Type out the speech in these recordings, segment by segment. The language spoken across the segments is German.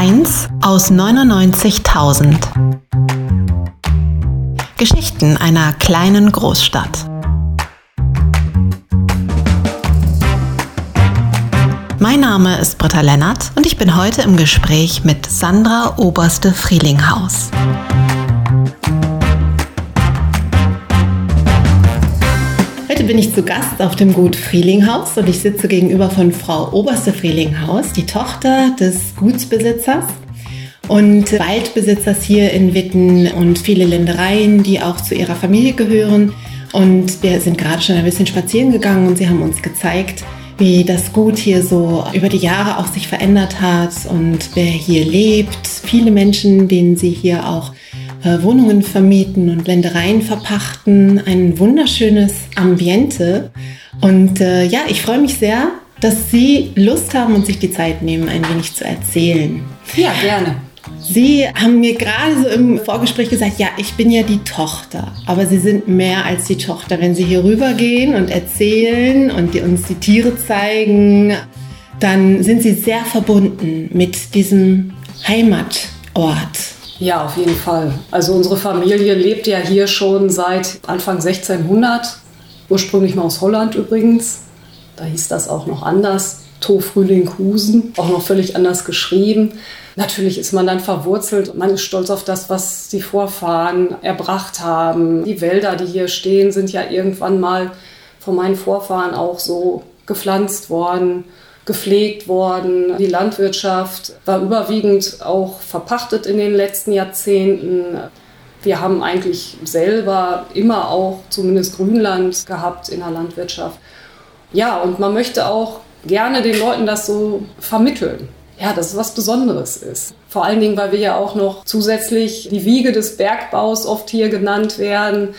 Eins aus 99.000. Geschichten einer kleinen Großstadt. Mein Name ist Britta Lennart und ich bin heute im Gespräch mit Sandra Oberste Frielinghaus. Bin ich zu Gast auf dem Gut Frielinghaus und ich sitze gegenüber von Frau Oberste Frielinghaus, die Tochter des Gutsbesitzers und Waldbesitzers hier in Witten und viele Ländereien, die auch zu ihrer Familie gehören. Und wir sind gerade schon ein bisschen spazieren gegangen und sie haben uns gezeigt, wie das Gut hier so über die Jahre auch sich verändert hat und wer hier lebt. Viele Menschen, denen sie hier auch Wohnungen vermieten und Ländereien verpachten. Ein wunderschönes Ambiente. Und äh, ja, ich freue mich sehr, dass Sie Lust haben und sich die Zeit nehmen, ein wenig zu erzählen. Ja, gerne. Sie haben mir gerade so im Vorgespräch gesagt, ja, ich bin ja die Tochter, aber Sie sind mehr als die Tochter. Wenn Sie hier rübergehen und erzählen und die, uns die Tiere zeigen, dann sind Sie sehr verbunden mit diesem Heimatort. Ja, auf jeden Fall. Also unsere Familie lebt ja hier schon seit Anfang 1600, ursprünglich mal aus Holland übrigens. Da hieß das auch noch anders. To Frühling Husen, auch noch völlig anders geschrieben. Natürlich ist man dann verwurzelt und man ist stolz auf das, was die Vorfahren erbracht haben. Die Wälder, die hier stehen, sind ja irgendwann mal von meinen Vorfahren auch so gepflanzt worden gepflegt worden. Die Landwirtschaft war überwiegend auch verpachtet in den letzten Jahrzehnten. Wir haben eigentlich selber immer auch zumindest Grünland gehabt in der Landwirtschaft. Ja, und man möchte auch gerne den Leuten das so vermitteln. Ja, dass es was Besonderes ist. Vor allen Dingen, weil wir ja auch noch zusätzlich die Wiege des Bergbaus oft hier genannt werden.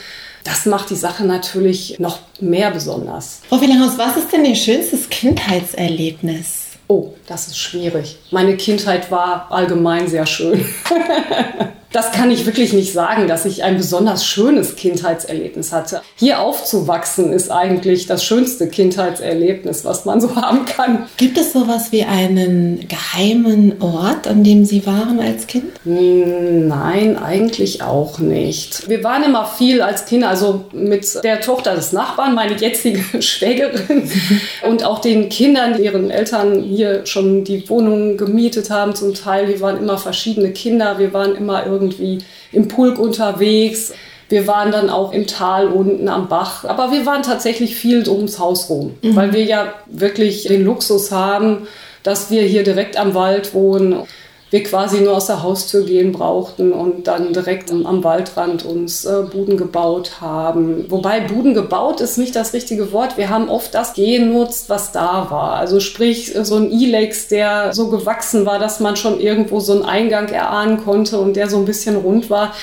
Das macht die Sache natürlich noch mehr besonders. Frau Wielerhaus, was ist denn Ihr schönstes Kindheitserlebnis? Oh, das ist schwierig. Meine Kindheit war allgemein sehr schön. das kann ich wirklich nicht sagen, dass ich ein besonders schönes Kindheitserlebnis hatte. Hier aufzuwachsen ist eigentlich das schönste Kindheitserlebnis, was man so haben kann. Gibt es sowas wie einen geheimen Ort, an dem Sie waren als Kind? Hm, nein, eigentlich auch nicht. Wir waren immer viel als Kinder, also mit der Tochter des Nachbarn, meine jetzige Schwägerin und auch den Kindern, deren Eltern hier schon die Wohnungen gemietet haben zum Teil. Wir waren immer verschiedene Kinder, wir waren immer irgendwie irgendwie im Pulk unterwegs. Wir waren dann auch im Tal unten am Bach. Aber wir waren tatsächlich viel ums Haus rum, mhm. weil wir ja wirklich den Luxus haben, dass wir hier direkt am Wald wohnen wir quasi nur aus der Haustür gehen brauchten und dann direkt am Waldrand uns äh, Buden gebaut haben. Wobei Buden gebaut ist nicht das richtige Wort. Wir haben oft das genutzt, was da war. Also sprich so ein Ilex, der so gewachsen war, dass man schon irgendwo so einen Eingang erahnen konnte und der so ein bisschen rund war.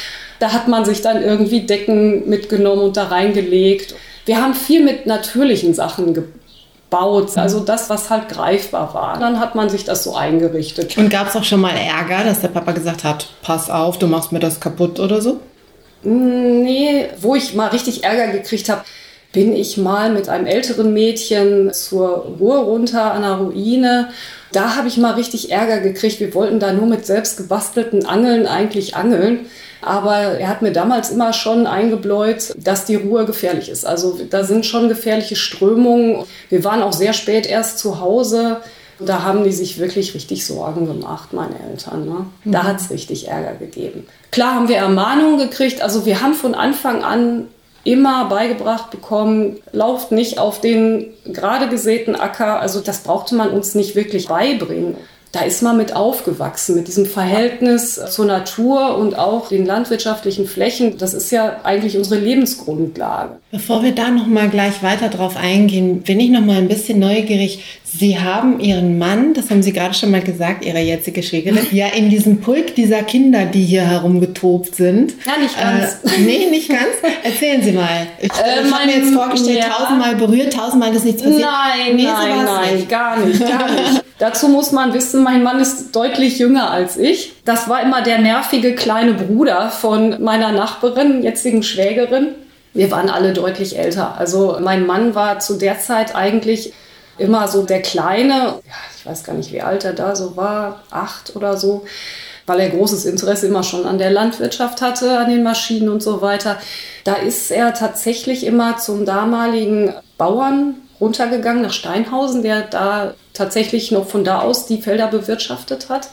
Da hat man sich dann irgendwie Decken mitgenommen und da reingelegt. Wir haben viel mit natürlichen Sachen gebaut baut, also das, was halt greifbar war. Dann hat man sich das so eingerichtet. Und gab es auch schon mal Ärger, dass der Papa gesagt hat, pass auf, du machst mir das kaputt oder so? Nee, wo ich mal richtig Ärger gekriegt habe, bin ich mal mit einem älteren Mädchen zur Ruhr runter an der Ruine. Da habe ich mal richtig Ärger gekriegt. Wir wollten da nur mit selbst gebastelten Angeln eigentlich angeln. Aber er hat mir damals immer schon eingebläut, dass die Ruhe gefährlich ist. Also da sind schon gefährliche Strömungen. Wir waren auch sehr spät erst zu Hause. Da haben die sich wirklich richtig Sorgen gemacht, meine Eltern. Ne? Da mhm. hat es richtig Ärger gegeben. Klar haben wir Ermahnungen gekriegt. Also wir haben von Anfang an immer beigebracht bekommen, lauft nicht auf den gerade gesäten Acker. Also das brauchte man uns nicht wirklich beibringen da ist man mit aufgewachsen, mit diesem Verhältnis zur Natur und auch den landwirtschaftlichen Flächen. Das ist ja eigentlich unsere Lebensgrundlage. Bevor wir da noch mal gleich weiter drauf eingehen, bin ich noch mal ein bisschen neugierig. Sie haben Ihren Mann, das haben Sie gerade schon mal gesagt, Ihre jetzige Schwägerin, ja in diesem Pulk dieser Kinder, die hier herumgetobt sind. Ja, nicht ganz. Äh, nee, nicht ganz. Erzählen Sie mal. Ich, äh, ich habe mir jetzt vorgestellt, ja. tausendmal berührt, tausendmal ist nichts passiert. Nein, nee, nein, nein, nicht. gar nicht, gar nicht. Dazu muss man wissen, mein Mann ist deutlich jünger als ich. Das war immer der nervige kleine Bruder von meiner Nachbarin, jetzigen Schwägerin. Wir waren alle deutlich älter. Also mein Mann war zu der Zeit eigentlich immer so der Kleine, ja, ich weiß gar nicht, wie alt er da so war, acht oder so, weil er großes Interesse immer schon an der Landwirtschaft hatte, an den Maschinen und so weiter. Da ist er tatsächlich immer zum damaligen Bauern runtergegangen nach Steinhausen, der da tatsächlich noch von da aus die Felder bewirtschaftet hat.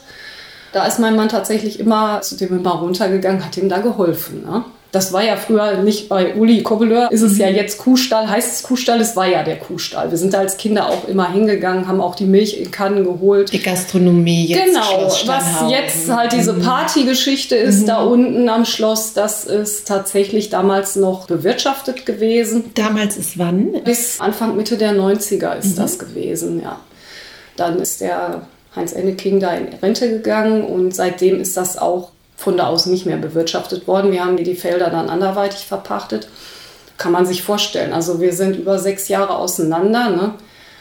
Da ist mein Mann tatsächlich immer zu dem immer runtergegangen, hat ihm da geholfen. Ne? Das war ja früher nicht bei Uli Kobbeleur, ist es ja mhm. jetzt Kuhstall, heißt es Kuhstall, es war ja der Kuhstall. Wir sind da als Kinder auch immer hingegangen, haben auch die Milch in Kannen geholt. Die Gastronomie jetzt. Genau, was jetzt halt diese mhm. Partygeschichte ist mhm. da unten am Schloss, das ist tatsächlich damals noch bewirtschaftet gewesen. Damals ist wann? Bis Anfang, Mitte der 90er ist mhm. das gewesen, ja. Dann ist der Heinz Enneking da in Rente gegangen und seitdem ist das auch von da aus nicht mehr bewirtschaftet worden. Wir haben die Felder dann anderweitig verpachtet. Kann man sich vorstellen. Also wir sind über sechs Jahre auseinander. Ne?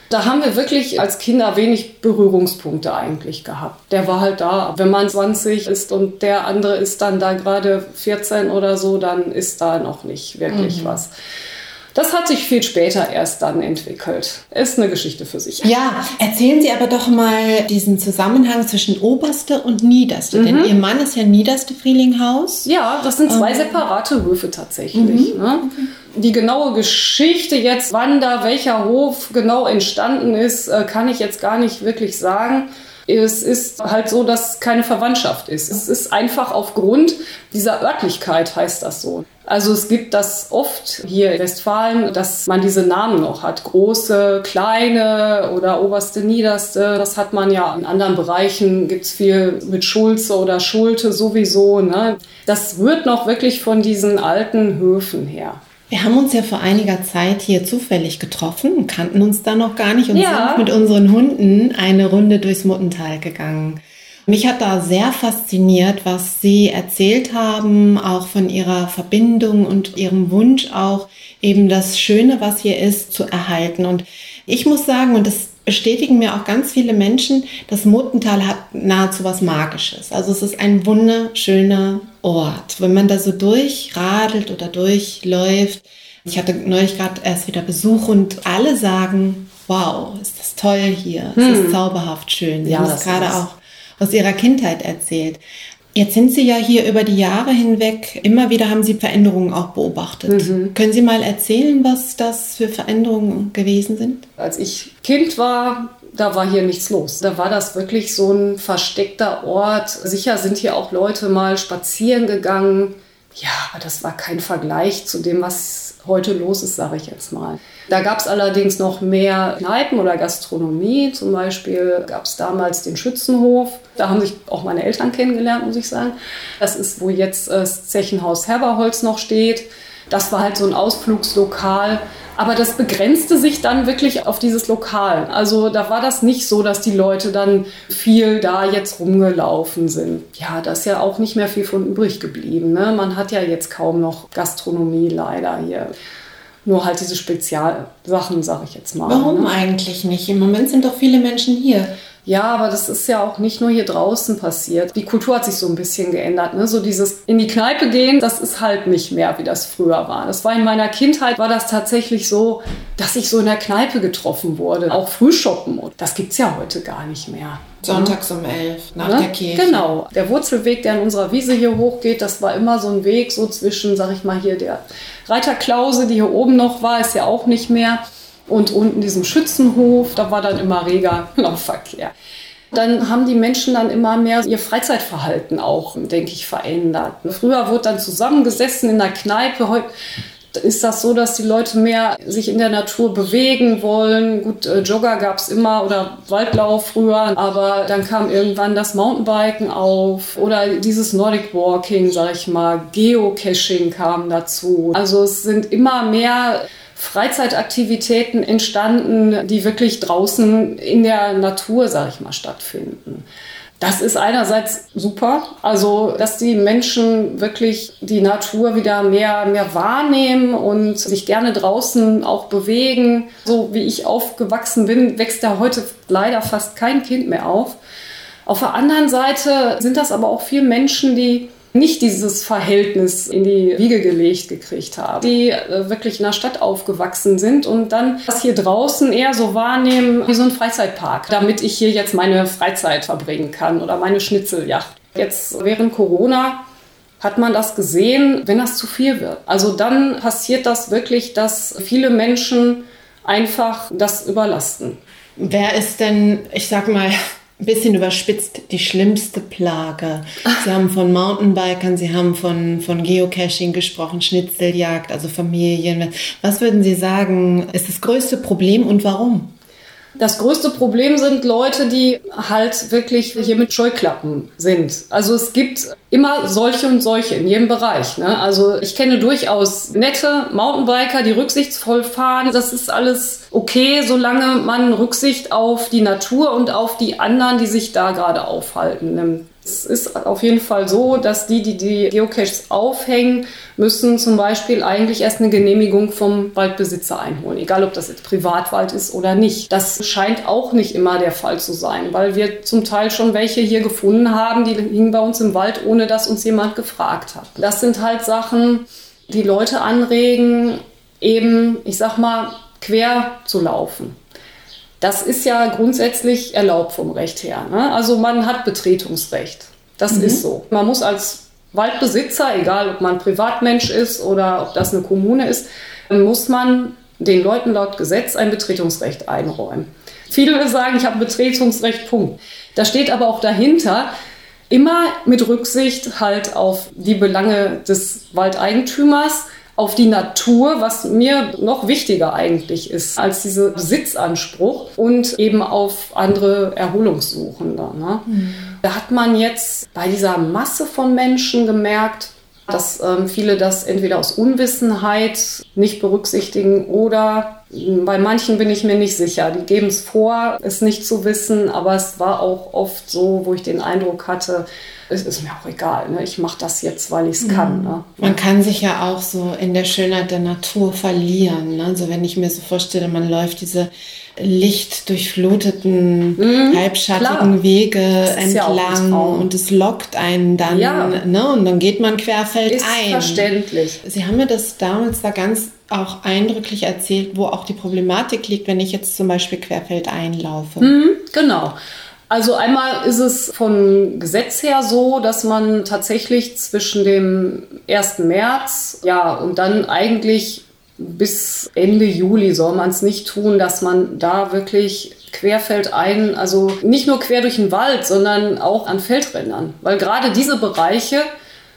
Da haben wir wirklich als Kinder wenig Berührungspunkte eigentlich gehabt. Der war halt da. Wenn man 20 ist und der andere ist dann da gerade 14 oder so, dann ist da noch nicht wirklich mhm. was. Das hat sich viel später erst dann entwickelt. Ist eine Geschichte für sich. Ja, erzählen Sie aber doch mal diesen Zusammenhang zwischen Oberste und Niederste. Mhm. Denn Ihr Mann ist ja Niederste Frielinghaus. Ja, das sind zwei ähm. separate Höfe tatsächlich. Mhm. Ne? Okay. Die genaue Geschichte jetzt, wann da welcher Hof genau entstanden ist, äh, kann ich jetzt gar nicht wirklich sagen. Es ist halt so, dass keine Verwandtschaft ist. Es ist einfach aufgrund dieser Örtlichkeit, heißt das so. Also es gibt das oft hier in Westfalen, dass man diese Namen noch hat. Große, kleine oder oberste, niederste. Das hat man ja in anderen Bereichen, gibt es viel mit Schulze oder Schulte sowieso. Ne? Das rührt noch wirklich von diesen alten Höfen her. Wir haben uns ja vor einiger Zeit hier zufällig getroffen, kannten uns da noch gar nicht und ja. sind mit unseren Hunden eine Runde durchs Muttental gegangen. Mich hat da sehr fasziniert, was Sie erzählt haben, auch von Ihrer Verbindung und Ihrem Wunsch auch eben das Schöne, was hier ist, zu erhalten. Und ich muss sagen, und das bestätigen mir auch ganz viele Menschen, das Muttental hat nahezu was Magisches. Also es ist ein wunderschöner Ort. Wenn man da so durchradelt oder durchläuft, ich hatte neulich gerade erst wieder Besuch und alle sagen, wow, ist das toll hier, es hm. ist zauberhaft schön. Sie ja, haben es gerade auch aus ihrer Kindheit erzählt. Jetzt sind Sie ja hier über die Jahre hinweg, immer wieder haben Sie Veränderungen auch beobachtet. Mhm. Können Sie mal erzählen, was das für Veränderungen gewesen sind? Als ich Kind war, da war hier nichts los. Da war das wirklich so ein versteckter Ort. Sicher sind hier auch Leute mal spazieren gegangen. Ja, aber das war kein Vergleich zu dem, was heute los ist, sage ich jetzt mal. Da gab es allerdings noch mehr Kneipen oder Gastronomie. Zum Beispiel gab es damals den Schützenhof. Da haben sich auch meine Eltern kennengelernt, muss ich sagen. Das ist, wo jetzt das Zechenhaus Herberholz noch steht. Das war halt so ein Ausflugslokal. Aber das begrenzte sich dann wirklich auf dieses Lokal. Also da war das nicht so, dass die Leute dann viel da jetzt rumgelaufen sind. Ja, da ist ja auch nicht mehr viel von übrig geblieben. Ne? Man hat ja jetzt kaum noch Gastronomie leider hier. Nur halt diese Spezialsachen, sage ich jetzt mal. Warum ne? eigentlich nicht? Im Moment sind doch viele Menschen hier. Ja, aber das ist ja auch nicht nur hier draußen passiert. Die Kultur hat sich so ein bisschen geändert. Ne? So dieses in die Kneipe gehen, das ist halt nicht mehr, wie das früher war. Das war in meiner Kindheit, war das tatsächlich so, dass ich so in der Kneipe getroffen wurde. Auch Frühshoppen. Das gibt's ja heute gar nicht mehr. Sonntags um elf, nach ne? der Kirche. Genau. Der Wurzelweg, der an unserer Wiese hier hochgeht, das war immer so ein Weg so zwischen, sag ich mal, hier der Reiterklause, die hier oben noch war, ist ja auch nicht mehr. Und unten diesem Schützenhof, da war dann immer reger Laufverkehr. Dann haben die Menschen dann immer mehr ihr Freizeitverhalten auch, denke ich, verändert. Früher wurde dann zusammengesessen in der Kneipe. Heute ist das so, dass die Leute mehr sich in der Natur bewegen wollen. Gut, äh, Jogger gab es immer oder Waldlauf früher, aber dann kam irgendwann das Mountainbiken auf oder dieses Nordic Walking, sag ich mal, Geocaching kam dazu. Also es sind immer mehr Freizeitaktivitäten entstanden, die wirklich draußen in der Natur, sag ich mal, stattfinden. Das ist einerseits super, also dass die Menschen wirklich die Natur wieder mehr, mehr wahrnehmen und sich gerne draußen auch bewegen. So wie ich aufgewachsen bin, wächst da heute leider fast kein Kind mehr auf. Auf der anderen Seite sind das aber auch viele Menschen, die nicht dieses Verhältnis in die Wiege gelegt gekriegt haben, die äh, wirklich in der Stadt aufgewachsen sind und dann das hier draußen eher so wahrnehmen wie so ein Freizeitpark, damit ich hier jetzt meine Freizeit verbringen kann oder meine Schnitzeljacht. Jetzt während Corona hat man das gesehen, wenn das zu viel wird. Also dann passiert das wirklich, dass viele Menschen einfach das überlasten. Wer ist denn, ich sag mal, ein bisschen überspitzt, die schlimmste Plage? Sie haben von Mountainbikern, Sie haben von, von Geocaching gesprochen, Schnitzeljagd, also Familien. Was würden Sie sagen, ist das größte Problem und warum? Das größte Problem sind Leute, die halt wirklich hier mit Scheuklappen sind. Also es gibt immer solche und solche in jedem Bereich. Ne? Also ich kenne durchaus nette Mountainbiker, die rücksichtsvoll fahren. Das ist alles okay, solange man Rücksicht auf die Natur und auf die anderen, die sich da gerade aufhalten, nimmt. Es ist auf jeden Fall so, dass die, die die Geocaches aufhängen, müssen zum Beispiel eigentlich erst eine Genehmigung vom Waldbesitzer einholen, egal ob das jetzt Privatwald ist oder nicht. Das scheint auch nicht immer der Fall zu sein, weil wir zum Teil schon welche hier gefunden haben, die hingen bei uns im Wald, ohne dass uns jemand gefragt hat. Das sind halt Sachen, die Leute anregen, eben, ich sag mal, quer zu laufen. Das ist ja grundsätzlich erlaubt vom Recht her. Ne? Also man hat Betretungsrecht. Das mhm. ist so. Man muss als Waldbesitzer, egal ob man Privatmensch ist oder ob das eine Kommune ist, muss man den Leuten laut Gesetz ein Betretungsrecht einräumen. Viele sagen, ich habe Betretungsrecht, Punkt. Da steht aber auch dahinter, immer mit Rücksicht halt auf die Belange des Waldeigentümers, auf die Natur, was mir noch wichtiger eigentlich ist als dieser Besitzanspruch und eben auf andere Erholungssuchende. Ne? Mhm. Da hat man jetzt bei dieser Masse von Menschen gemerkt, dass ähm, viele das entweder aus Unwissenheit nicht berücksichtigen oder bei manchen bin ich mir nicht sicher. Die geben es vor, es nicht zu wissen, aber es war auch oft so, wo ich den Eindruck hatte, es ist mir auch egal. Ne? Ich mache das jetzt, weil ich es kann. Mhm. Ne? Man kann sich ja auch so in der Schönheit der Natur verlieren. Ne? Also wenn ich mir so vorstelle, man läuft diese lichtdurchfluteten, mhm, halbschattigen klar. Wege entlang ja und es lockt einen dann. Ja. Ne? Und dann geht man querfeld ist ein. Verständlich. Sie haben mir das damals da ganz auch eindrücklich erzählt, wo auch die Problematik liegt, wenn ich jetzt zum Beispiel querfeld einlaufe. Mhm, genau. Also einmal ist es von Gesetz her so, dass man tatsächlich zwischen dem 1. März, ja, und dann eigentlich bis Ende Juli soll man es nicht tun, dass man da wirklich querfeldein, also nicht nur quer durch den Wald, sondern auch an Feldrändern. Weil gerade diese Bereiche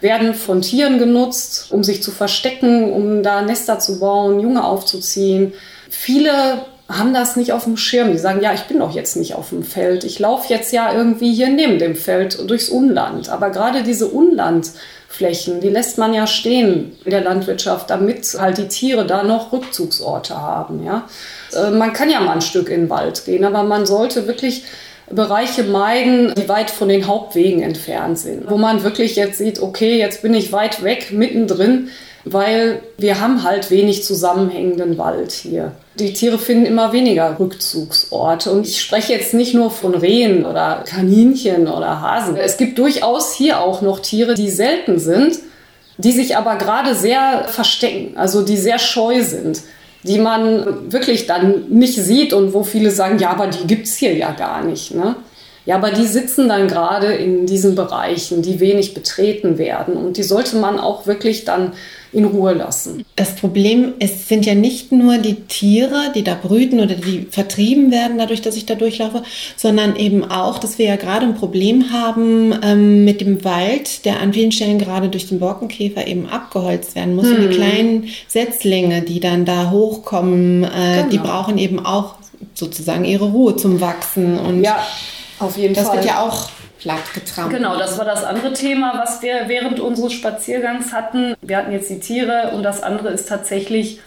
werden von Tieren genutzt, um sich zu verstecken, um da Nester zu bauen, Junge aufzuziehen. Viele haben das nicht auf dem Schirm. Die sagen, ja, ich bin doch jetzt nicht auf dem Feld. Ich laufe jetzt ja irgendwie hier neben dem Feld durchs Unland. Aber gerade diese Unlandflächen, die lässt man ja stehen in der Landwirtschaft, damit halt die Tiere da noch Rückzugsorte haben. Ja? Äh, man kann ja mal ein Stück in den Wald gehen, aber man sollte wirklich Bereiche meiden, die weit von den Hauptwegen entfernt sind, wo man wirklich jetzt sieht, okay, jetzt bin ich weit weg, mittendrin, weil wir haben halt wenig zusammenhängenden Wald hier. Die Tiere finden immer weniger Rückzugsorte. Und ich spreche jetzt nicht nur von Rehen oder Kaninchen oder Hasen. Es gibt durchaus hier auch noch Tiere, die selten sind, die sich aber gerade sehr verstecken, also die sehr scheu sind, die man wirklich dann nicht sieht und wo viele sagen, ja, aber die gibt es hier ja gar nicht. Ne? Ja, aber die sitzen dann gerade in diesen Bereichen, die wenig betreten werden. Und die sollte man auch wirklich dann in Ruhe lassen. Das Problem ist, sind ja nicht nur die Tiere, die da brüten oder die vertrieben werden dadurch, dass ich da durchlaufe, sondern eben auch, dass wir ja gerade ein Problem haben ähm, mit dem Wald, der an vielen Stellen gerade durch den Borkenkäfer eben abgeholzt werden muss. Hm. Und die hm. kleinen Setzlinge, die dann da hochkommen, äh, genau. die brauchen eben auch sozusagen ihre Ruhe zum Wachsen. Und ja, auf jeden das Fall. Das wird ja auch platt getrampelt. Genau, das war das andere Thema, was wir während unseres Spaziergangs hatten. Wir hatten jetzt die Tiere und das andere ist tatsächlich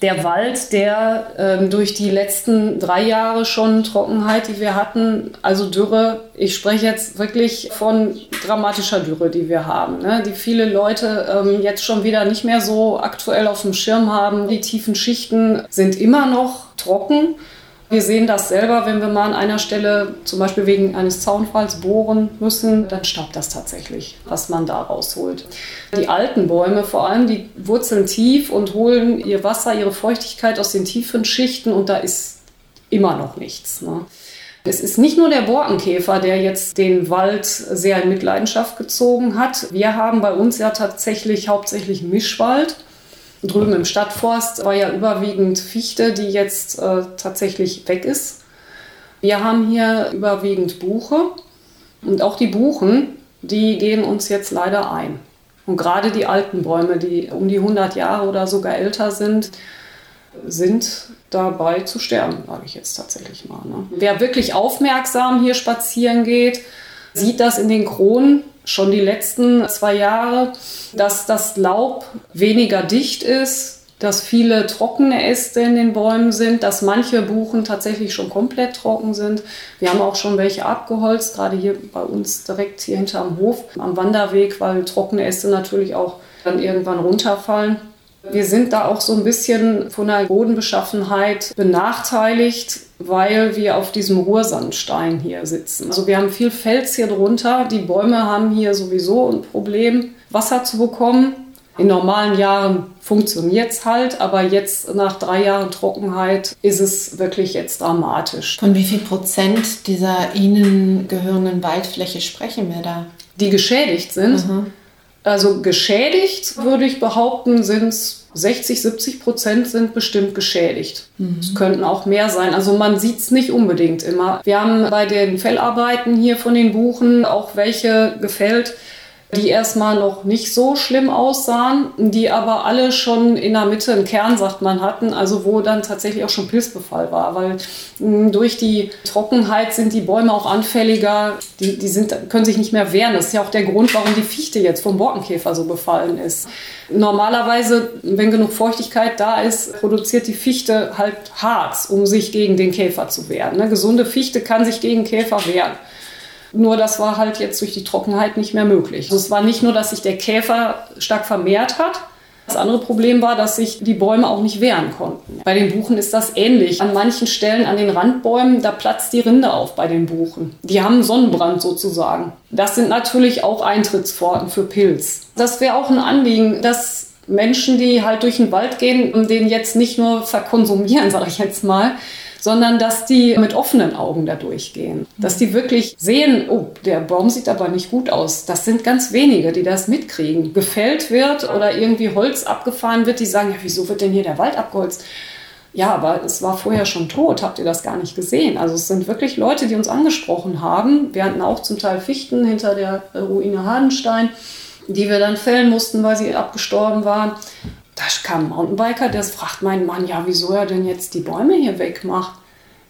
der Wald, der ähm, durch die letzten drei Jahre schon Trockenheit, die wir hatten, also Dürre, ich spreche jetzt wirklich von dramatischer Dürre, die wir haben, ne? die viele Leute ähm, jetzt schon wieder nicht mehr so aktuell auf dem Schirm haben. Die tiefen Schichten sind immer noch trocken Wir sehen das selber, wenn wir mal an einer Stelle zum Beispiel wegen eines Zaunfalls bohren müssen, dann staubt das tatsächlich, was man da rausholt. Die alten Bäume vor allem, die wurzeln tief und holen ihr Wasser, ihre Feuchtigkeit aus den tiefen Schichten und da ist immer noch nichts. Ne? Es ist nicht nur der Borkenkäfer, der jetzt den Wald sehr in Mitleidenschaft gezogen hat. Wir haben bei uns ja tatsächlich hauptsächlich Mischwald. Drüben im Stadtforst war ja überwiegend Fichte, die jetzt äh, tatsächlich weg ist. Wir haben hier überwiegend Buche und auch die Buchen, die gehen uns jetzt leider ein. Und gerade die alten Bäume, die um die 100 Jahre oder sogar älter sind, sind dabei zu sterben, sage ich jetzt tatsächlich mal. Ne? Wer wirklich aufmerksam hier spazieren geht, sieht das in den Kronen schon die letzten zwei Jahre, dass das Laub weniger dicht ist, dass viele trockene Äste in den Bäumen sind, dass manche Buchen tatsächlich schon komplett trocken sind. Wir haben auch schon welche abgeholzt, gerade hier bei uns direkt hier hinterm Hof am Wanderweg, weil trockene Äste natürlich auch dann irgendwann runterfallen. Wir sind da auch so ein bisschen von der Bodenbeschaffenheit benachteiligt, weil wir auf diesem Ruhrsandstein hier sitzen. Also wir haben viel Fels hier drunter. Die Bäume haben hier sowieso ein Problem, Wasser zu bekommen. In normalen Jahren funktioniert es halt, aber jetzt nach drei Jahren Trockenheit ist es wirklich jetzt dramatisch. Von wie viel Prozent dieser Ihnen gehörenden Waldfläche sprechen wir da? Die geschädigt sind. Mhm. Also geschädigt, würde ich behaupten, sind es 60, 70 Prozent sind bestimmt geschädigt. Mhm. Es könnten auch mehr sein. Also man sieht es nicht unbedingt immer. Wir haben bei den Fellarbeiten hier von den Buchen auch welche gefällt, die erstmal noch nicht so schlimm aussahen, die aber alle schon in der Mitte einen Kern, sagt man, hatten, also wo dann tatsächlich auch schon Pilzbefall war, weil mh, durch die Trockenheit sind die Bäume auch anfälliger, die, die sind, können sich nicht mehr wehren. Das ist ja auch der Grund, warum die Fichte jetzt vom Borkenkäfer so befallen ist. Normalerweise, wenn genug Feuchtigkeit da ist, produziert die Fichte halt Harz, um sich gegen den Käfer zu wehren. Eine gesunde Fichte kann sich gegen Käfer wehren. Nur das war halt jetzt durch die Trockenheit nicht mehr möglich. Also es war nicht nur, dass sich der Käfer stark vermehrt hat. Das andere Problem war, dass sich die Bäume auch nicht wehren konnten. Bei den Buchen ist das ähnlich. An manchen Stellen an den Randbäumen, da platzt die Rinde auf bei den Buchen. Die haben Sonnenbrand sozusagen. Das sind natürlich auch Eintrittspforten für Pilz. Das wäre auch ein Anliegen, dass Menschen, die halt durch den Wald gehen, den jetzt nicht nur verkonsumieren, sage ich jetzt mal, sondern dass die mit offenen Augen da durchgehen. Dass die wirklich sehen, oh, der Baum sieht aber nicht gut aus. Das sind ganz wenige, die das mitkriegen. Gefällt wird oder irgendwie Holz abgefahren wird, die sagen, ja, wieso wird denn hier der Wald abgeholzt? Ja, aber es war vorher schon tot. Habt ihr das gar nicht gesehen? Also es sind wirklich Leute, die uns angesprochen haben. Wir hatten auch zum Teil Fichten hinter der Ruine Hadenstein, die wir dann fällen mussten, weil sie abgestorben waren da kam ein Mountainbiker, der fragt meinen Mann, ja, wieso er denn jetzt die Bäume hier wegmacht.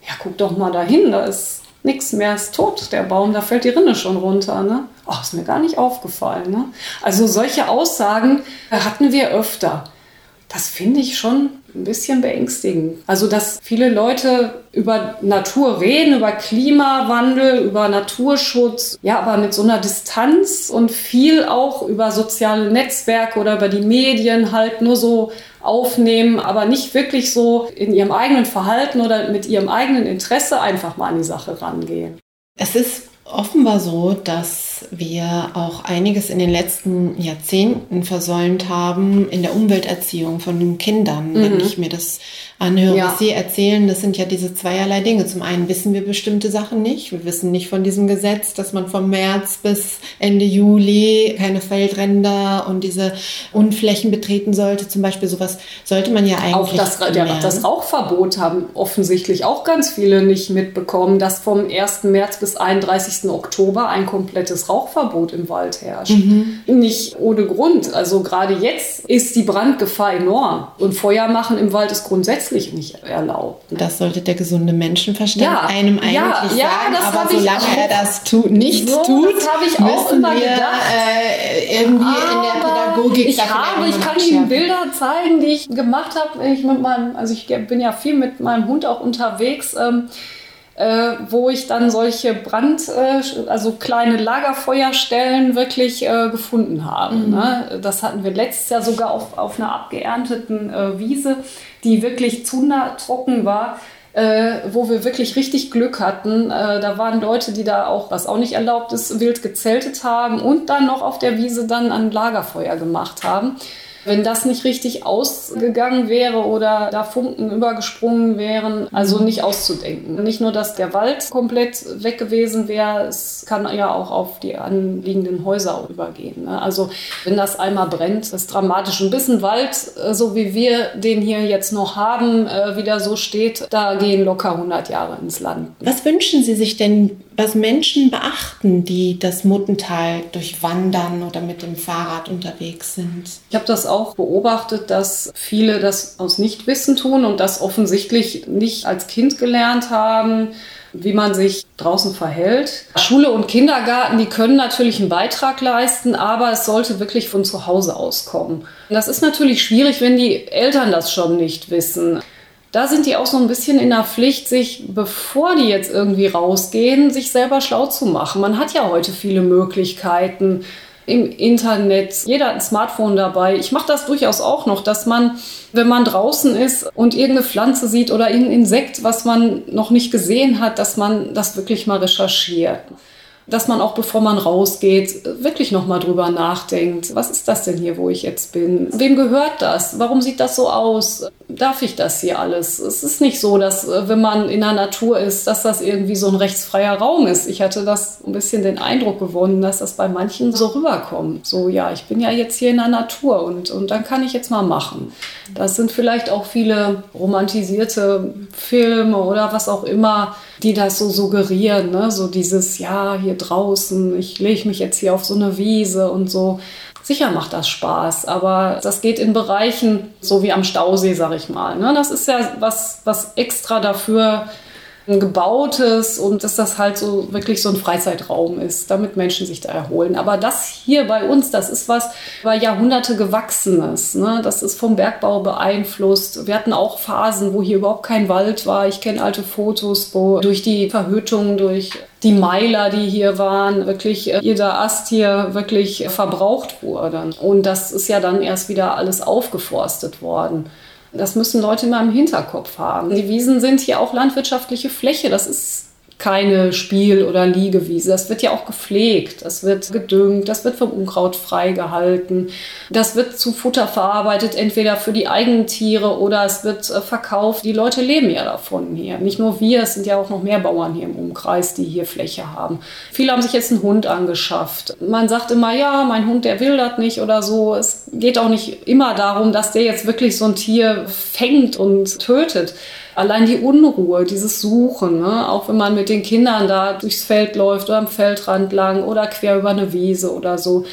Ja, guck doch mal dahin, da ist nichts mehr, ist tot, der Baum, da fällt die Rinne schon runter. Ne? Oh, ist mir gar nicht aufgefallen. Ne? Also solche Aussagen hatten wir öfter. Das finde ich schon ein bisschen beängstigend. Also, dass viele Leute über Natur reden, über Klimawandel, über Naturschutz, ja, aber mit so einer Distanz und viel auch über soziale Netzwerke oder über die Medien halt nur so aufnehmen, aber nicht wirklich so in ihrem eigenen Verhalten oder mit ihrem eigenen Interesse einfach mal an die Sache rangehen. Es ist offenbar so, dass wir auch einiges in den letzten Jahrzehnten versäumt haben in der Umwelterziehung von den Kindern. Mhm. Wenn ich mir das anhöre, ja. was Sie erzählen, das sind ja diese zweierlei Dinge. Zum einen wissen wir bestimmte Sachen nicht. Wir wissen nicht von diesem Gesetz, dass man vom März bis Ende Juli keine Feldränder und diese Unflächen betreten sollte. Zum Beispiel sowas sollte man ja eigentlich. Auch das, ja, das Rauchverbot haben offensichtlich auch ganz viele nicht mitbekommen, dass vom 1. März bis 31. Oktober ein komplettes Rauchverbot im Wald herrscht. Mhm. Nicht ohne Grund. Also gerade jetzt ist die Brandgefahr enorm. Und Feuer machen im Wald ist grundsätzlich nicht erlaubt. Ne? Das sollte der gesunde Menschenverstand ja, einem eigentlich ja, sagen. Ja, aber solange er das tu nicht so, tut, das habe ich auch immer wir, gedacht. Äh, irgendwie aber in der Pädagogik. Ich habe, ich kann Ihnen Bilder zeigen, die ich gemacht habe. Ich mit meinem, also ich bin ja viel mit meinem Hund auch unterwegs. Ähm, äh, wo ich dann solche Brand, äh, also kleine Lagerfeuerstellen wirklich äh, gefunden habe. Mhm. Ne? Das hatten wir letztes Jahr sogar auf, auf einer abgeernteten äh, Wiese, die wirklich zu trocken war. äh, wo wir wirklich richtig Glück hatten. Äh, da waren Leute, die da auch, was auch nicht erlaubt ist, wild gezeltet haben und dann noch auf der Wiese dann ein Lagerfeuer gemacht haben. Wenn das nicht richtig ausgegangen wäre oder da Funken übergesprungen wären, also nicht auszudenken. Nicht nur, dass der Wald komplett weg gewesen wäre, es kann ja auch auf die anliegenden Häuser übergehen. Ne? Also wenn das einmal brennt, ist dramatisch. Ein bisschen Wald, äh, so wie wir den hier jetzt noch haben, äh, wieder so steht, da gehen locker 100 Jahre ins Land. Was wünschen Sie sich denn was Menschen beachten, die das Muttental durchwandern oder mit dem Fahrrad unterwegs sind? Ich habe das auch beobachtet, dass viele das aus Nichtwissen tun und das offensichtlich nicht als Kind gelernt haben wie man sich draußen verhält. Schule und Kindergarten, die können natürlich einen Beitrag leisten, aber es sollte wirklich von zu Hause aus kommen. Das ist natürlich schwierig, wenn die Eltern das schon nicht wissen da sind die auch so ein bisschen in der Pflicht, sich, bevor die jetzt irgendwie rausgehen, sich selber schlau zu machen. Man hat ja heute viele Möglichkeiten im Internet. Jeder hat ein Smartphone dabei. Ich mache das durchaus auch noch, dass man, wenn man draußen ist und irgendeine Pflanze sieht oder irgendein Insekt, was man noch nicht gesehen hat, dass man das wirklich mal recherchiert dass man auch bevor man rausgeht, wirklich nochmal drüber nachdenkt. Was ist das denn hier, wo ich jetzt bin? Wem gehört das? Warum sieht das so aus? Darf ich das hier alles? Es ist nicht so, dass äh, wenn man in der Natur ist, dass das irgendwie so ein rechtsfreier Raum ist. Ich hatte das ein bisschen den Eindruck gewonnen, dass das bei manchen so rüberkommt. So, ja, ich bin ja jetzt hier in der Natur und, und dann kann ich jetzt mal machen. Das sind vielleicht auch viele romantisierte Filme oder was auch immer, die das so suggerieren. Ne? So dieses, ja, hier draußen, ich lege mich jetzt hier auf so eine Wiese und so. Sicher macht das Spaß, aber das geht in Bereichen, so wie am Stausee, sag ich mal. Ne? Das ist ja was, was extra dafür gebautes und dass das halt so wirklich so ein Freizeitraum ist, damit Menschen sich da erholen. Aber das hier bei uns, das ist was über Jahrhunderte gewachsenes. Ne? Das ist vom Bergbau beeinflusst. Wir hatten auch Phasen, wo hier überhaupt kein Wald war. Ich kenne alte Fotos, wo durch die Verhütung, durch die Meiler, die hier waren, wirklich äh, jeder Ast hier wirklich verbraucht wurde. Und das ist ja dann erst wieder alles aufgeforstet worden. Das müssen Leute immer im Hinterkopf haben. Die Wiesen sind hier auch landwirtschaftliche Fläche. Das ist keine Spiel- oder Liegewiese. Das wird ja auch gepflegt, das wird gedüngt, das wird vom Unkraut freigehalten, das wird zu Futter verarbeitet, entweder für die eigenen Tiere oder es wird äh, verkauft. Die Leute leben ja davon hier. Nicht nur wir, es sind ja auch noch mehr Bauern hier im Umkreis, die hier Fläche haben. Viele haben sich jetzt einen Hund angeschafft. Man sagt immer, ja, mein Hund, der das nicht oder so. Es geht auch nicht immer darum, dass der jetzt wirklich so ein Tier fängt und tötet allein die Unruhe, dieses Suchen, ne? auch wenn man mit den Kindern da durchs Feld läuft oder am Feldrand lang oder quer über eine Wiese oder so.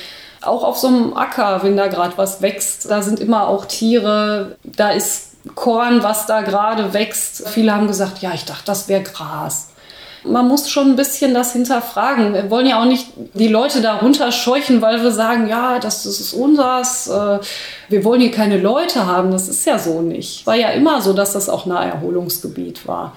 Auch auf so einem Acker, wenn da gerade was wächst, da sind immer auch Tiere, da ist Korn, was da gerade wächst. Viele haben gesagt, ja, ich dachte, das wäre Gras man muss schon ein bisschen das hinterfragen. Wir wollen ja auch nicht die Leute da runterscheuchen, weil wir sagen, ja, das, das ist unseres. Äh, wir wollen hier keine Leute haben. Das ist ja so nicht. War ja immer so, dass das auch ein Naherholungsgebiet war.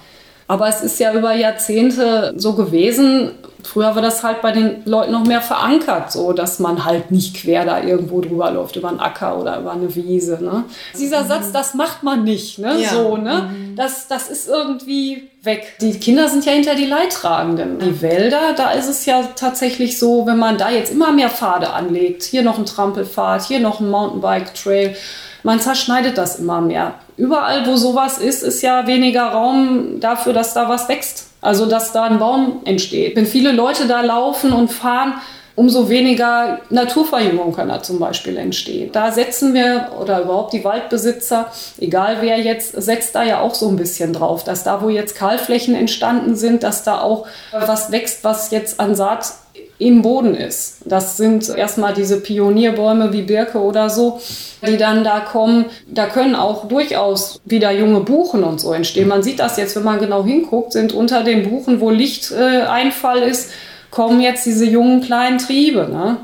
Aber es ist ja über Jahrzehnte so gewesen. Früher war das halt bei den Leuten noch mehr verankert, so dass man halt nicht quer da irgendwo drüber läuft, über einen Acker oder über eine Wiese. Ne? Dieser mhm. Satz, das macht man nicht, ne? Ja. So, ne? Mhm. Das, das ist irgendwie weg. Die Kinder sind ja hinter die Leidtragenden. Die Wälder, da ist es ja tatsächlich so, wenn man da jetzt immer mehr Pfade anlegt, hier noch ein Trampelpfad, hier noch ein Mountainbike-Trail, man zerschneidet das immer mehr. Überall, wo sowas ist, ist ja weniger Raum dafür, dass da was wächst. Also, dass da ein Baum entsteht. Wenn viele Leute da laufen und fahren, umso weniger Naturverjüngung kann da zum Beispiel entstehen. Da setzen wir oder überhaupt die Waldbesitzer, egal wer jetzt, setzt da ja auch so ein bisschen drauf, dass da, wo jetzt Kahlflächen entstanden sind, dass da auch was wächst, was jetzt an Saat im Boden ist. Das sind erstmal diese Pionierbäume wie Birke oder so, die dann da kommen. Da können auch durchaus wieder junge Buchen und so entstehen. Man sieht das jetzt, wenn man genau hinguckt, sind unter den Buchen, wo Lichteinfall äh, ist, kommen jetzt diese jungen kleinen Triebe. Ne?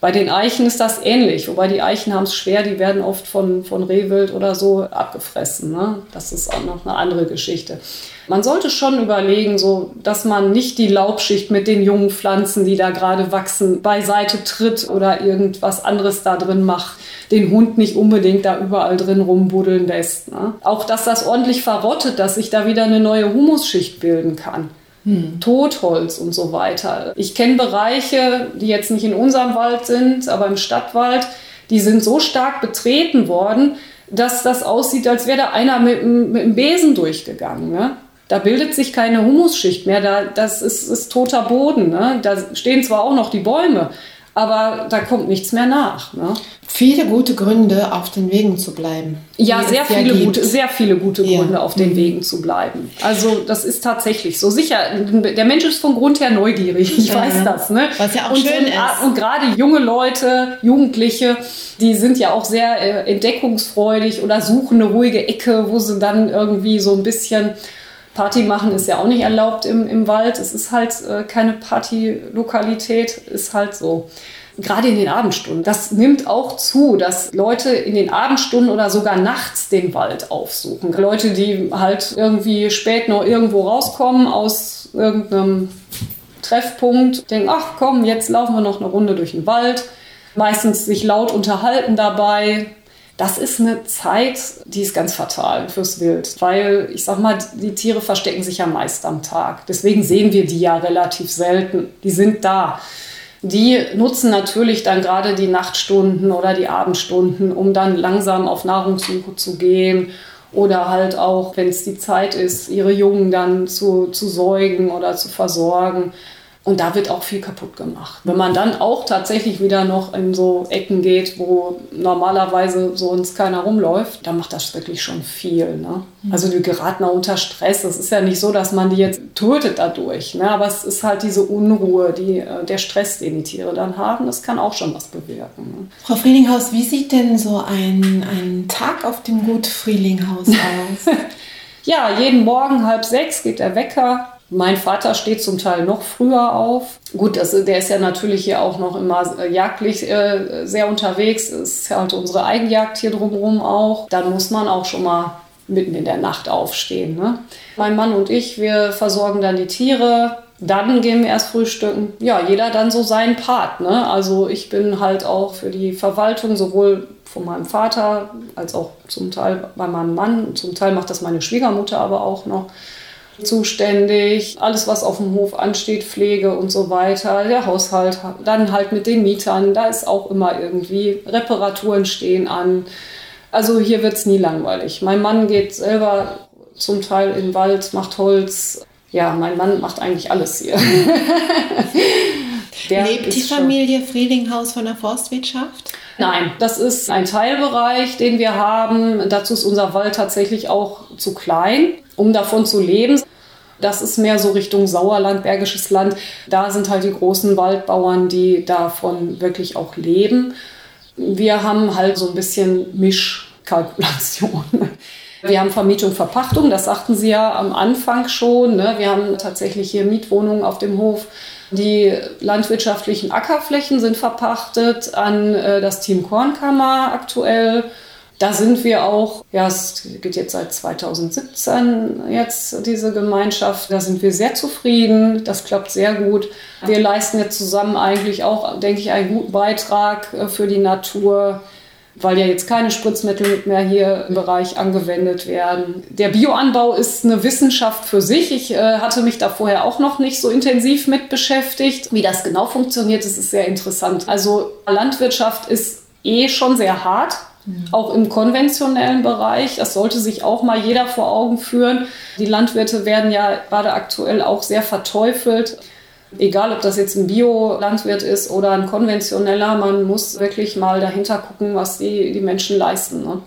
Bei den Eichen ist das ähnlich, wobei die Eichen haben es schwer, die werden oft von, von Rehwild oder so abgefressen. Ne? Das ist auch noch eine andere Geschichte. Man sollte schon überlegen, so, dass man nicht die Laubschicht mit den jungen Pflanzen, die da gerade wachsen, beiseite tritt oder irgendwas anderes da drin macht. Den Hund nicht unbedingt da überall drin rumbuddeln lässt. Ne? Auch, dass das ordentlich verrottet, dass sich da wieder eine neue Humusschicht bilden kann. Hm. Totholz und so weiter. Ich kenne Bereiche, die jetzt nicht in unserem Wald sind, aber im Stadtwald, die sind so stark betreten worden, dass das aussieht, als wäre da einer mit, mit einem Besen durchgegangen. Ne? Da bildet sich keine Humusschicht mehr, da, das ist, ist toter Boden. Ne? Da stehen zwar auch noch die Bäume, aber da kommt nichts mehr nach. Ne? Viele gute Gründe, auf den Wegen zu bleiben. Ja, sehr viele, gute, sehr viele gute Gründe, ja. auf den mhm. Wegen zu bleiben. Also das ist tatsächlich so. Sicher, der Mensch ist von Grund her neugierig, ich ja. weiß das. Ne? Was ja auch und, schön ist. Und gerade junge Leute, Jugendliche, die sind ja auch sehr äh, entdeckungsfreudig oder suchen eine ruhige Ecke, wo sie dann irgendwie so ein bisschen Party machen ist ja auch nicht erlaubt im, im Wald. Es ist halt äh, keine Partylokalität, ist halt so. Gerade in den Abendstunden. Das nimmt auch zu, dass Leute in den Abendstunden oder sogar nachts den Wald aufsuchen. Leute, die halt irgendwie spät noch irgendwo rauskommen aus irgendeinem Treffpunkt, denken, ach komm, jetzt laufen wir noch eine Runde durch den Wald. Meistens sich laut unterhalten dabei, das ist eine Zeit, die ist ganz fatal fürs Wild, weil ich sag mal, die Tiere verstecken sich ja meist am Tag. Deswegen sehen wir die ja relativ selten. Die sind da. Die nutzen natürlich dann gerade die Nachtstunden oder die Abendstunden, um dann langsam auf Nahrungssuche zu gehen oder halt auch, wenn es die Zeit ist, ihre Jungen dann zu, zu säugen oder zu versorgen. Und da wird auch viel kaputt gemacht. Wenn man dann auch tatsächlich wieder noch in so Ecken geht, wo normalerweise sonst keiner rumläuft, dann macht das wirklich schon viel. Ne? Mhm. Also die geraten unter Stress. Es ist ja nicht so, dass man die jetzt tötet dadurch. Ne? Aber es ist halt diese Unruhe, die, äh, der Stress, den die Tiere dann haben. Das kann auch schon was bewirken. Ne? Frau Frielinghaus, wie sieht denn so ein, ein Tag auf dem Gut Frielinghaus aus? ja, jeden Morgen halb sechs geht der Wecker. Mein Vater steht zum Teil noch früher auf. Gut, das, der ist ja natürlich hier auch noch immer äh, jagdlich äh, sehr unterwegs. Das ist halt unsere Eigenjagd hier drumherum auch. Dann muss man auch schon mal mitten in der Nacht aufstehen. Ne? Mein Mann und ich, wir versorgen dann die Tiere. Dann gehen wir erst frühstücken. Ja, jeder dann so seinen Part. Ne? Also ich bin halt auch für die Verwaltung sowohl von meinem Vater als auch zum Teil bei meinem Mann. Zum Teil macht das meine Schwiegermutter aber auch noch zuständig, alles was auf dem Hof ansteht, Pflege und so weiter, der Haushalt, dann halt mit den Mietern, da ist auch immer irgendwie, Reparaturen stehen an. Also hier wird es nie langweilig. Mein Mann geht selber zum Teil in den Wald, macht Holz. Ja, mein Mann macht eigentlich alles hier. Lebt die Familie Friedinghaus von der Forstwirtschaft? Nein, das ist ein Teilbereich, den wir haben. Dazu ist unser Wald tatsächlich auch zu klein, um davon zu leben. Das ist mehr so Richtung Sauerland, Bergisches Land. Da sind halt die großen Waldbauern, die davon wirklich auch leben. Wir haben halt so ein bisschen Mischkalkulation. Wir haben Vermietung, Verpachtung, das sagten Sie ja am Anfang schon. Ne? Wir haben tatsächlich hier Mietwohnungen auf dem Hof. Die landwirtschaftlichen Ackerflächen sind verpachtet an äh, das Team Kornkammer aktuell. Da sind wir auch, ja, es geht jetzt seit 2017 jetzt diese Gemeinschaft. Da sind wir sehr zufrieden. Das klappt sehr gut. Wir leisten jetzt zusammen eigentlich auch, denke ich, einen guten Beitrag äh, für die Natur weil ja jetzt keine Spritzmittel mehr hier im Bereich angewendet werden. Der Bioanbau ist eine Wissenschaft für sich. Ich äh, hatte mich da vorher auch noch nicht so intensiv mit beschäftigt. Wie das genau funktioniert, das ist sehr interessant. Also Landwirtschaft ist eh schon sehr hart auch im konventionellen Bereich. Das sollte sich auch mal jeder vor Augen führen. Die Landwirte werden ja gerade aktuell auch sehr verteufelt. Egal, ob das jetzt ein Bio-Landwirt ist oder ein konventioneller, man muss wirklich mal dahinter gucken, was die, die Menschen leisten. Ne?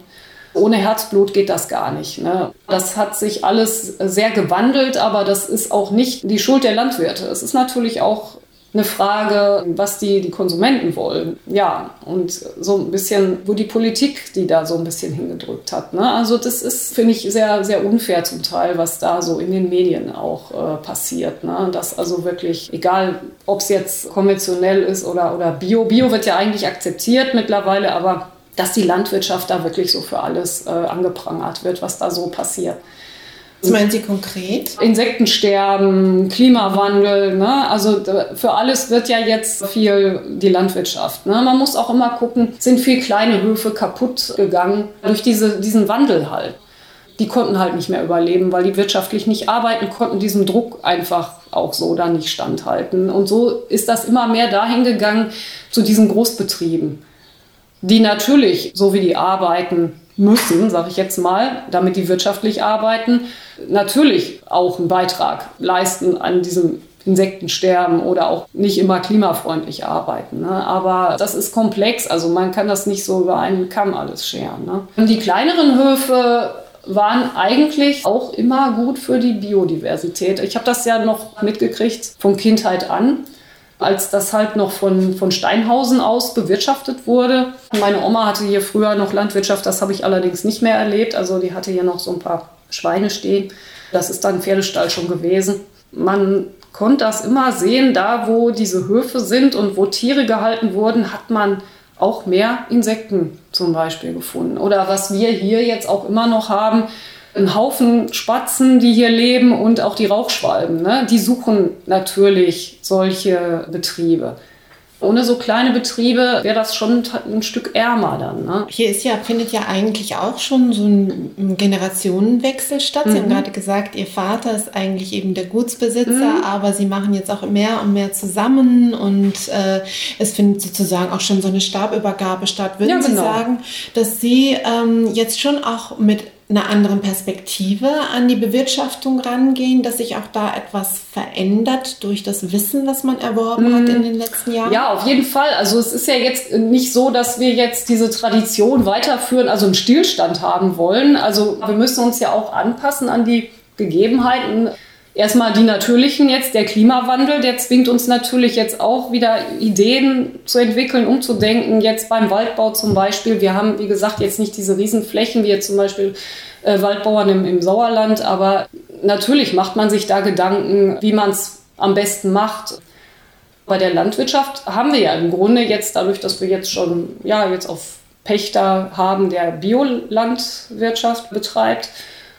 Ohne Herzblut geht das gar nicht. Ne? Das hat sich alles sehr gewandelt, aber das ist auch nicht die Schuld der Landwirte. Es ist natürlich auch eine Frage, was die, die Konsumenten wollen. Ja, und so ein bisschen, wo die Politik die da so ein bisschen hingedrückt hat. Ne? Also das ist, finde ich, sehr, sehr unfair zum Teil, was da so in den Medien auch äh, passiert. Ne? Dass also wirklich, egal ob es jetzt konventionell ist oder, oder Bio, Bio wird ja eigentlich akzeptiert mittlerweile, aber dass die Landwirtschaft da wirklich so für alles äh, angeprangert wird, was da so passiert. Was meinen Sie konkret? Insektensterben, Klimawandel, ne? also für alles wird ja jetzt viel die Landwirtschaft. Ne? Man muss auch immer gucken, sind viel kleine Höfe kaputt gegangen durch diese, diesen Wandel halt. Die konnten halt nicht mehr überleben, weil die wirtschaftlich nicht arbeiten konnten, diesem Druck einfach auch so da nicht standhalten. Und so ist das immer mehr dahin gegangen zu diesen Großbetrieben, die natürlich, so wie die arbeiten, müssen, sage ich jetzt mal, damit die wirtschaftlich arbeiten, natürlich auch einen Beitrag leisten an diesem Insektensterben oder auch nicht immer klimafreundlich arbeiten. Ne? Aber das ist komplex, also man kann das nicht so über einen Kamm alles scheren. Ne? Und die kleineren Höfe waren eigentlich auch immer gut für die Biodiversität. Ich habe das ja noch mitgekriegt von Kindheit an als das halt noch von, von Steinhausen aus bewirtschaftet wurde. Meine Oma hatte hier früher noch Landwirtschaft, das habe ich allerdings nicht mehr erlebt. Also die hatte hier noch so ein paar Schweine stehen. Das ist dann Pferdestall schon gewesen. Man konnte das immer sehen, da wo diese Höfe sind und wo Tiere gehalten wurden, hat man auch mehr Insekten zum Beispiel gefunden. Oder was wir hier jetzt auch immer noch haben, ein Haufen Spatzen, die hier leben und auch die Rauchschwalben. Ne? Die suchen natürlich solche Betriebe. Ohne so kleine Betriebe wäre das schon ein Stück ärmer dann. Ne? Hier ist ja, findet ja eigentlich auch schon so ein Generationenwechsel statt. Sie mhm. haben gerade gesagt, Ihr Vater ist eigentlich eben der Gutsbesitzer, mhm. aber Sie machen jetzt auch mehr und mehr zusammen und äh, es findet sozusagen auch schon so eine Stabübergabe statt. Würden ja, genau. Sie sagen, dass Sie ähm, jetzt schon auch mit einer anderen Perspektive an die Bewirtschaftung rangehen, dass sich auch da etwas verändert durch das Wissen, was man erworben hat in den letzten Jahren? Ja, auf jeden Fall. Also es ist ja jetzt nicht so, dass wir jetzt diese Tradition weiterführen, also einen Stillstand haben wollen. Also wir müssen uns ja auch anpassen an die Gegebenheiten. Erstmal die natürlichen jetzt, der Klimawandel, der zwingt uns natürlich jetzt auch wieder Ideen zu entwickeln, umzudenken. Jetzt beim Waldbau zum Beispiel. Wir haben, wie gesagt, jetzt nicht diese Riesenflächen wie jetzt zum Beispiel äh, Waldbauern im, im Sauerland, aber natürlich macht man sich da Gedanken, wie man es am besten macht. Bei der Landwirtschaft haben wir ja im Grunde jetzt, dadurch, dass wir jetzt schon, ja, jetzt auf Pächter haben, der Biolandwirtschaft betreibt,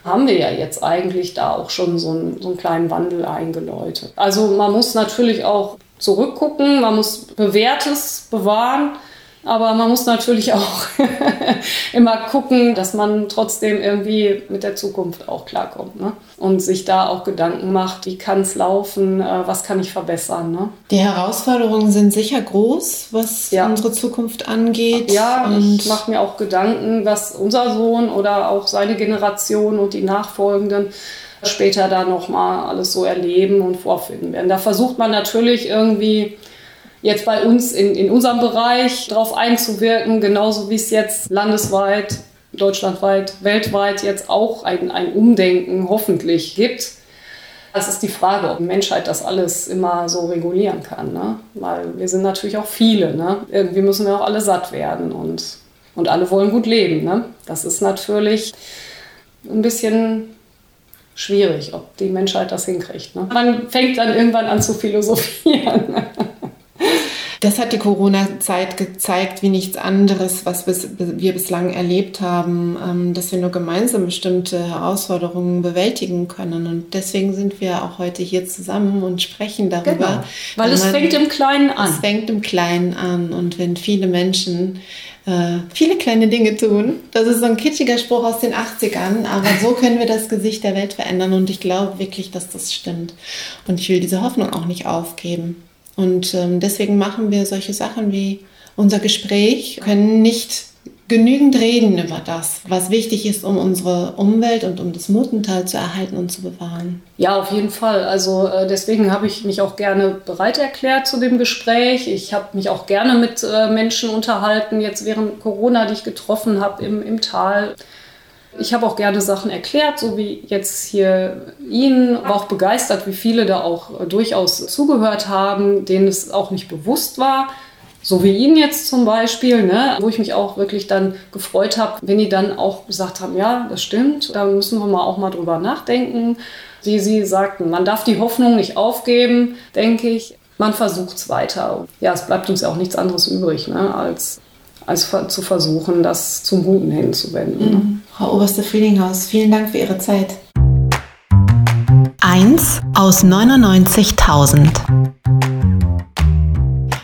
haben wir ja jetzt eigentlich da auch schon so einen, so einen kleinen Wandel eingeläutet. Also man muss natürlich auch zurückgucken, man muss Bewährtes bewahren aber man muss natürlich auch immer gucken, dass man trotzdem irgendwie mit der Zukunft auch klarkommt. Ne? Und sich da auch Gedanken macht, wie kann es laufen, äh, was kann ich verbessern. Ne? Die Herausforderungen sind sicher groß, was ja. unsere Zukunft angeht. Ja, und ich mache mir auch Gedanken, was unser Sohn oder auch seine Generation und die Nachfolgenden später da nochmal alles so erleben und vorfinden werden. Da versucht man natürlich irgendwie jetzt bei uns in, in unserem Bereich darauf einzuwirken, genauso wie es jetzt landesweit, deutschlandweit, weltweit jetzt auch ein, ein Umdenken hoffentlich gibt. Das ist die Frage, ob die Menschheit das alles immer so regulieren kann. Ne? Weil wir sind natürlich auch viele. Ne? Irgendwie müssen wir auch alle satt werden und, und alle wollen gut leben. Ne? Das ist natürlich ein bisschen schwierig, ob die Menschheit das hinkriegt. Ne? Man fängt dann irgendwann an zu philosophieren. Das hat die Corona-Zeit gezeigt, wie nichts anderes, was wir bislang erlebt haben, ähm, dass wir nur gemeinsam bestimmte Herausforderungen bewältigen können. Und deswegen sind wir auch heute hier zusammen und sprechen darüber. Genau. Weil es man, fängt im Kleinen an. Es fängt im Kleinen an. Und wenn viele Menschen äh, viele kleine Dinge tun, das ist so ein kitschiger Spruch aus den 80ern, aber so können wir das Gesicht der Welt verändern. Und ich glaube wirklich, dass das stimmt. Und ich will diese Hoffnung auch nicht aufgeben. Und ähm, deswegen machen wir solche Sachen wie unser Gespräch, können nicht genügend reden über das, was wichtig ist, um unsere Umwelt und um das Mutental zu erhalten und zu bewahren. Ja, auf jeden Fall. Also äh, deswegen habe ich mich auch gerne bereit erklärt zu dem Gespräch. Ich habe mich auch gerne mit äh, Menschen unterhalten, jetzt während Corona, die ich getroffen habe im, im Tal Ich habe auch gerne Sachen erklärt, so wie jetzt hier Ihnen. War auch begeistert, wie viele da auch durchaus zugehört haben, denen es auch nicht bewusst war. So wie Ihnen jetzt zum Beispiel, ne, wo ich mich auch wirklich dann gefreut habe, wenn die dann auch gesagt haben, ja, das stimmt, da müssen wir mal auch mal drüber nachdenken. Wie Sie sagten, man darf die Hoffnung nicht aufgeben, denke ich. Man versucht es weiter. Ja, es bleibt uns ja auch nichts anderes übrig, ne, als, als zu versuchen, das zum Guten hinzuwenden. Mhm. Frau Oberste Friedinghaus, vielen Dank für Ihre Zeit. Eins aus 99.000.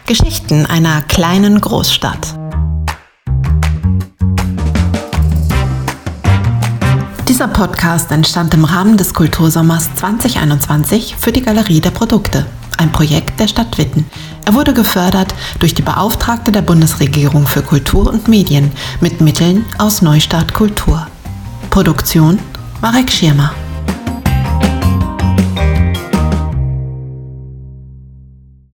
Geschichten einer kleinen Großstadt. Dieser Podcast entstand im Rahmen des Kultursommers 2021 für die Galerie der Produkte, ein Projekt der Stadt Witten. Er wurde gefördert durch die Beauftragte der Bundesregierung für Kultur und Medien mit Mitteln aus Neustart Kultur. Produktion Marek Schirmer.